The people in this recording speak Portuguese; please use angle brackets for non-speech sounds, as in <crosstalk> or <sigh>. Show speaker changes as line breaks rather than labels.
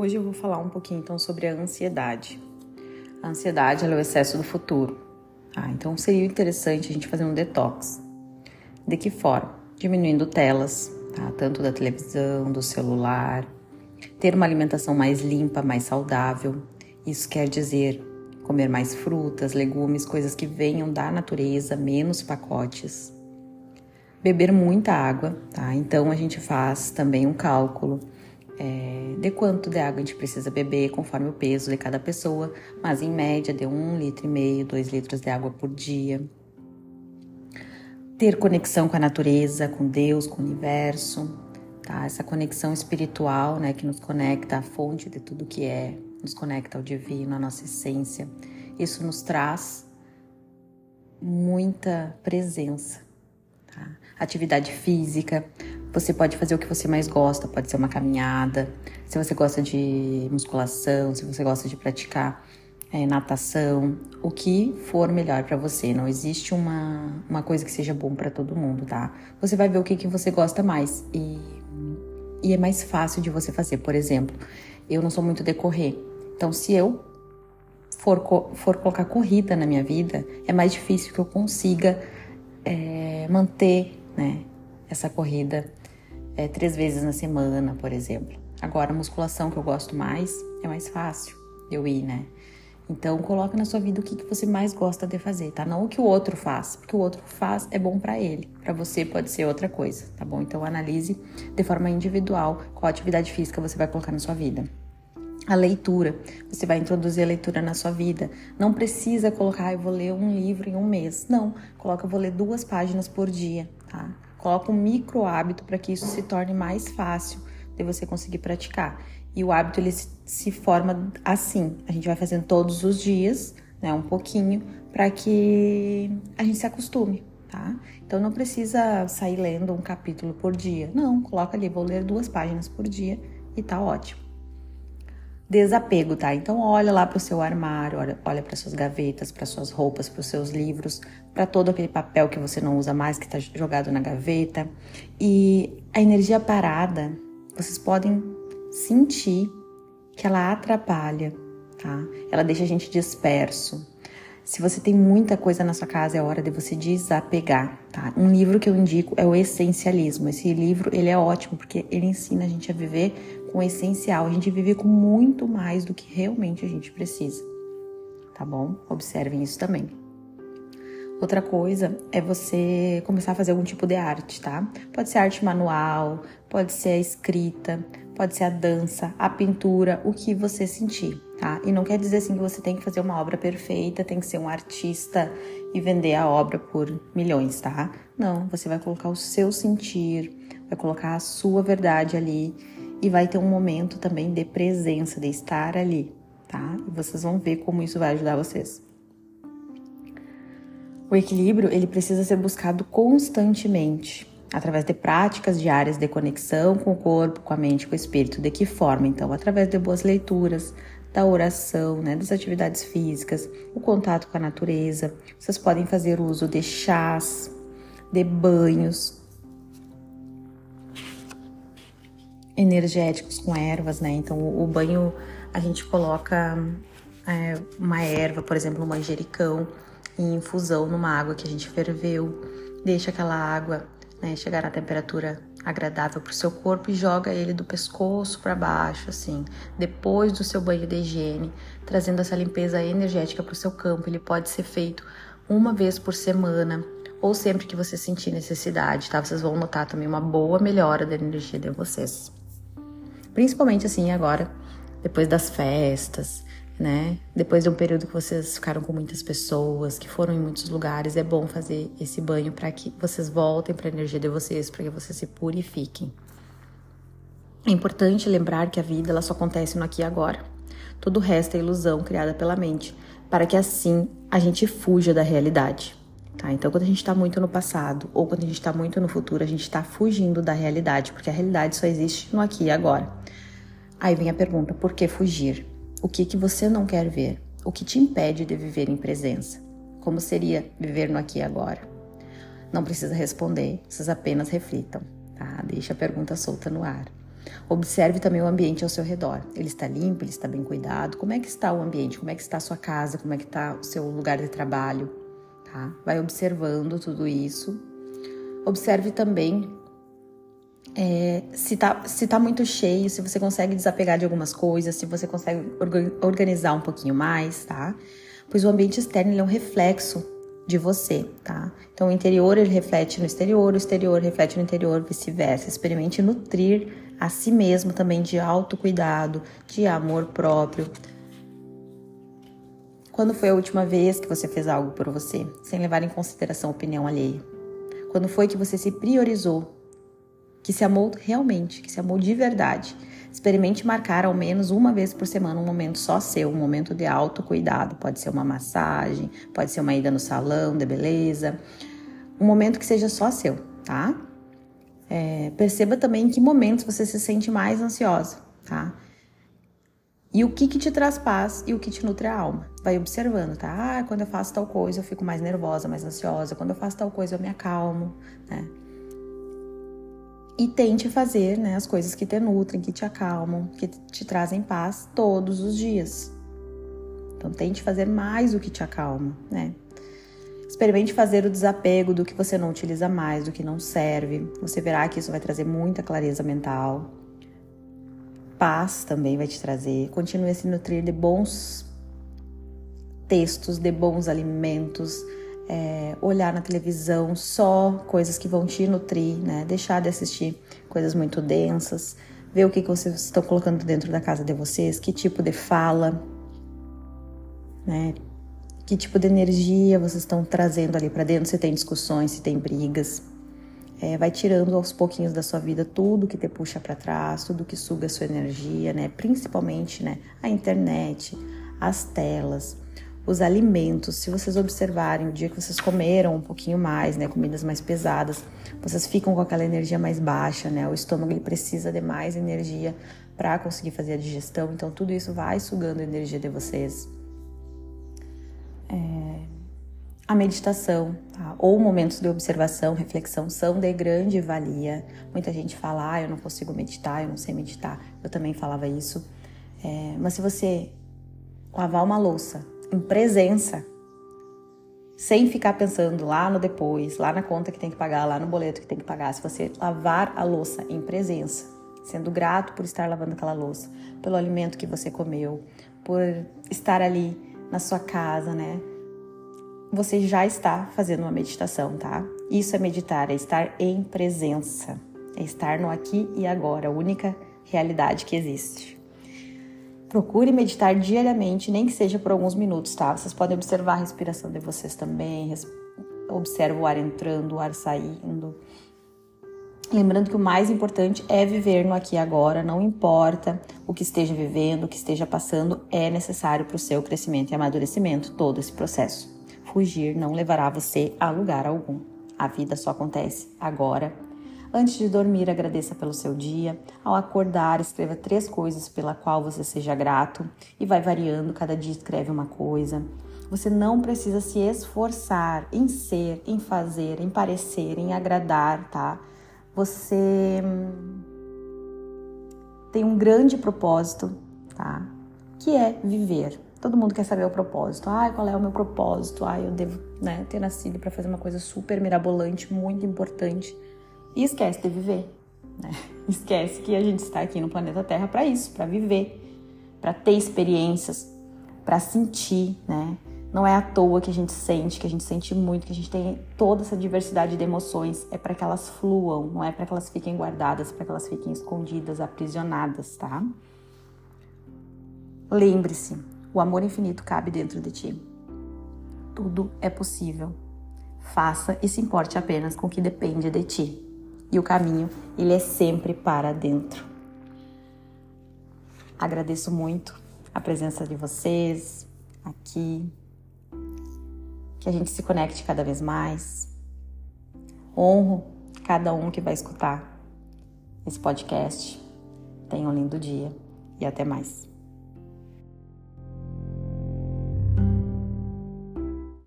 Hoje eu vou falar um pouquinho então sobre a ansiedade. A ansiedade é o excesso do futuro. Ah, então seria interessante a gente fazer um detox. De que forma? Diminuindo telas, tá? tanto da televisão, do celular, ter uma alimentação mais limpa, mais saudável. Isso quer dizer comer mais frutas, legumes, coisas que venham da natureza, menos pacotes. Beber muita água, tá? Então a gente faz também um cálculo é, de quanto de água a gente precisa beber conforme o peso de cada pessoa, mas em média de um litro e meio, dois litros de água por dia. Ter conexão com a natureza, com Deus, com o universo, tá? Essa conexão espiritual, né, que nos conecta à fonte de tudo que é, nos conecta ao divino, à nossa essência. Isso nos traz muita presença, tá? Atividade física, você pode fazer o que você mais gosta, pode ser uma caminhada, se você gosta de musculação, se você gosta de praticar é, natação, o que for melhor para você. Não existe uma, uma coisa que seja bom para todo mundo, tá? Você vai ver o que, que você gosta mais e, e é mais fácil de você fazer. Por exemplo, eu não sou muito de correr, então se eu for, for colocar corrida na minha vida, é mais difícil que eu consiga é, manter né, essa corrida é, três vezes na semana, por exemplo. Agora, a musculação que eu gosto mais é mais fácil eu ir, né? Então, coloca na sua vida o que, que você mais gosta de fazer, tá? Não o que o outro faz, porque o outro faz é bom para ele. Para você pode ser outra coisa, tá bom? Então, analise de forma individual qual atividade física você vai colocar na sua vida. A leitura, você vai introduzir a leitura na sua vida. Não precisa colocar, ah, eu vou ler um livro em um mês. Não, coloca, eu vou ler duas páginas por dia, tá? Coloca um micro hábito para que isso se torne mais fácil de você conseguir praticar. E o hábito ele se forma assim. A gente vai fazendo todos os dias, né, um pouquinho, para que a gente se acostume, tá? Então não precisa sair lendo um capítulo por dia. Não, coloca ali, vou ler duas páginas por dia e tá ótimo desapego, tá? Então olha lá para o seu armário, olha, olha para suas gavetas, para suas roupas, para os seus livros, para todo aquele papel que você não usa mais, que está jogado na gaveta. E a energia parada, vocês podem sentir que ela atrapalha, tá? Ela deixa a gente disperso. Se você tem muita coisa na sua casa, é hora de você desapegar, tá? Um livro que eu indico é o Essencialismo. Esse livro, ele é ótimo porque ele ensina a gente a viver com o essencial. A gente vive com muito mais do que realmente a gente precisa, tá bom? Observem isso também. Outra coisa é você começar a fazer algum tipo de arte, tá? Pode ser arte manual, pode ser a escrita, pode ser a dança, a pintura, o que você sentir tá? E não quer dizer assim que você tem que fazer uma obra perfeita, tem que ser um artista e vender a obra por milhões, tá? Não, você vai colocar o seu sentir, vai colocar a sua verdade ali e vai ter um momento também de presença, de estar ali, tá? E vocês vão ver como isso vai ajudar vocês. O equilíbrio, ele precisa ser buscado constantemente, através de práticas diárias de conexão com o corpo, com a mente, com o espírito. De que forma? Então, através de boas leituras, da oração, né, das atividades físicas, o contato com a natureza. Vocês podem fazer uso de chás, de banhos energéticos com ervas, né? Então, o, banho a gente coloca é, uma erva, por exemplo, um manjericão, em infusão numa água que a gente ferveu, deixa aquela água né, chegar à temperatura agradável para o seu corpo e joga ele do pescoço para baixo, assim, depois do seu banho de higiene, trazendo essa limpeza energética para o seu campo. Ele pode ser feito uma vez por semana ou sempre que você sentir necessidade, tá? Vocês vão notar também uma boa melhora da energia de vocês. Principalmente assim agora, depois das festas, né? Depois de um período que vocês ficaram com muitas pessoas, que foram em muitos lugares, é bom fazer esse banho para que vocês voltem para a energia de vocês, para que vocês se purifiquem. É importante lembrar que a vida ela só acontece no aqui e agora. Todo o resto é ilusão criada pela mente, para que assim a gente fuja da realidade. Tá? Então, quando a gente está muito no passado ou quando a gente está muito no futuro, a gente está fugindo da realidade, porque a realidade só existe no aqui e agora. Aí vem a pergunta: por que fugir? O que, que você não quer ver? O que te impede de viver em presença? Como seria viver no aqui e agora? Não precisa responder, vocês apenas reflitam, tá? Deixa a pergunta solta no ar. Observe também o ambiente ao seu redor. Ele está limpo, ele está bem cuidado. Como é que está o ambiente? Como é que está a sua casa? Como é que está o seu lugar de trabalho? Tá? Vai observando tudo isso. Observe também é, se tá, se tá muito cheio, se você consegue desapegar de algumas coisas, se você consegue organizar um pouquinho mais, tá? Pois o ambiente externo é um reflexo de você, tá? Então o interior ele reflete no exterior, o exterior reflete no interior, vice-versa. Experimente nutrir a si mesmo também de autocuidado, de amor próprio. Quando foi a última vez que você fez algo por você, sem levar em consideração a opinião alheia? Quando foi que você se priorizou que se amou realmente, que se amou de verdade. Experimente marcar ao menos uma vez por semana um momento só seu, um momento de autocuidado. Pode ser uma massagem, pode ser uma ida no salão de beleza, um momento que seja só seu, tá? É, perceba também em que momentos você se sente mais ansiosa, tá? E o que que te traz paz e o que te nutre a alma. Vai observando, tá? Ah, quando eu faço tal coisa eu fico mais nervosa, mais ansiosa. Quando eu faço tal coisa eu me acalmo, né? e tente fazer né, as coisas que te nutrem, que te acalmam, que te trazem paz todos os dias. Então tente fazer mais o que te acalma, né? Experimente fazer o desapego do que você não utiliza mais, do que não serve. Você verá que isso vai trazer muita clareza mental. Paz também vai te trazer. Continue a se nutrir de bons textos, de bons alimentos, é, olhar na televisão só coisas que vão te nutrir, né? Deixar de assistir coisas muito densas, ver o que, que vocês estão colocando dentro da casa de vocês, que tipo de fala, né? Que tipo de energia vocês estão trazendo ali para dentro, se tem discussões, se tem brigas. É, vai tirando aos pouquinhos da sua vida tudo que te puxa para trás, tudo que suga a sua energia, né? Principalmente, né? A internet, as telas, os alimentos. Se vocês observarem o dia que vocês comeram um pouquinho mais, né, comidas mais pesadas, vocês ficam com aquela energia mais baixa, né? O estômago ele precisa de mais energia para conseguir fazer a digestão, então tudo isso vai sugando a energia de vocês. A meditação, tá? ou momentos de observação, reflexão são de grande valia. Muita gente fala, ah, eu não consigo meditar, eu não sei meditar. Eu também falava isso. É... Mas se você lavar uma louça, em presença, sem ficar pensando lá no depois, lá na conta que tem que pagar, lá no boleto que tem que pagar. Se você lavar a louça em presença, sendo grato por estar lavando aquela louça, pelo alimento que você comeu, por estar ali na sua casa, né? Você já está fazendo uma meditação, tá? Isso é meditar, é estar em presença, é estar no aqui e agora, a única realidade que existe. Procure meditar diariamente, nem que seja por alguns minutos, tá? Vocês podem observar a respiração de vocês também, observa o ar entrando, o ar saindo. Lembrando que o mais importante é viver no aqui e agora, não importa o que esteja vivendo, o que esteja passando, é necessário para o seu crescimento e amadurecimento todo esse processo. Fugir não levará você a lugar algum. A vida só acontece agora Antes de dormir, agradeça pelo seu dia. Ao acordar, escreva três coisas pela qual você seja grato e vai variando, cada dia escreve uma coisa. Você não precisa se esforçar em ser, em fazer, em parecer, em agradar, tá? Você hum, tem um grande propósito, tá? Que é viver. Todo mundo quer saber o propósito. Ah, qual é o meu propósito? Ah, eu devo né, ter nascido para fazer uma coisa super mirabolante, muito importante e esquece de viver. Né? <laughs> Esquece que a gente está aqui no planeta Terra para isso, para viver, para ter experiências, para sentir, né? Não é à toa que a gente sente, que a gente sente muito, que a gente tem toda essa diversidade de emoções. É para que elas fluam, não é para que elas fiquem guardadas, para que elas fiquem escondidas, aprisionadas, tá? Lembre-se, o amor infinito cabe dentro de ti. Tudo é possível. Faça e se importe apenas com o que depende de ti e o caminho ele é sempre para dentro. Agradeço muito a presença de vocês aqui, que a gente se conecte cada vez mais. Honro cada um que vai escutar esse podcast. Tenha um lindo dia e até mais.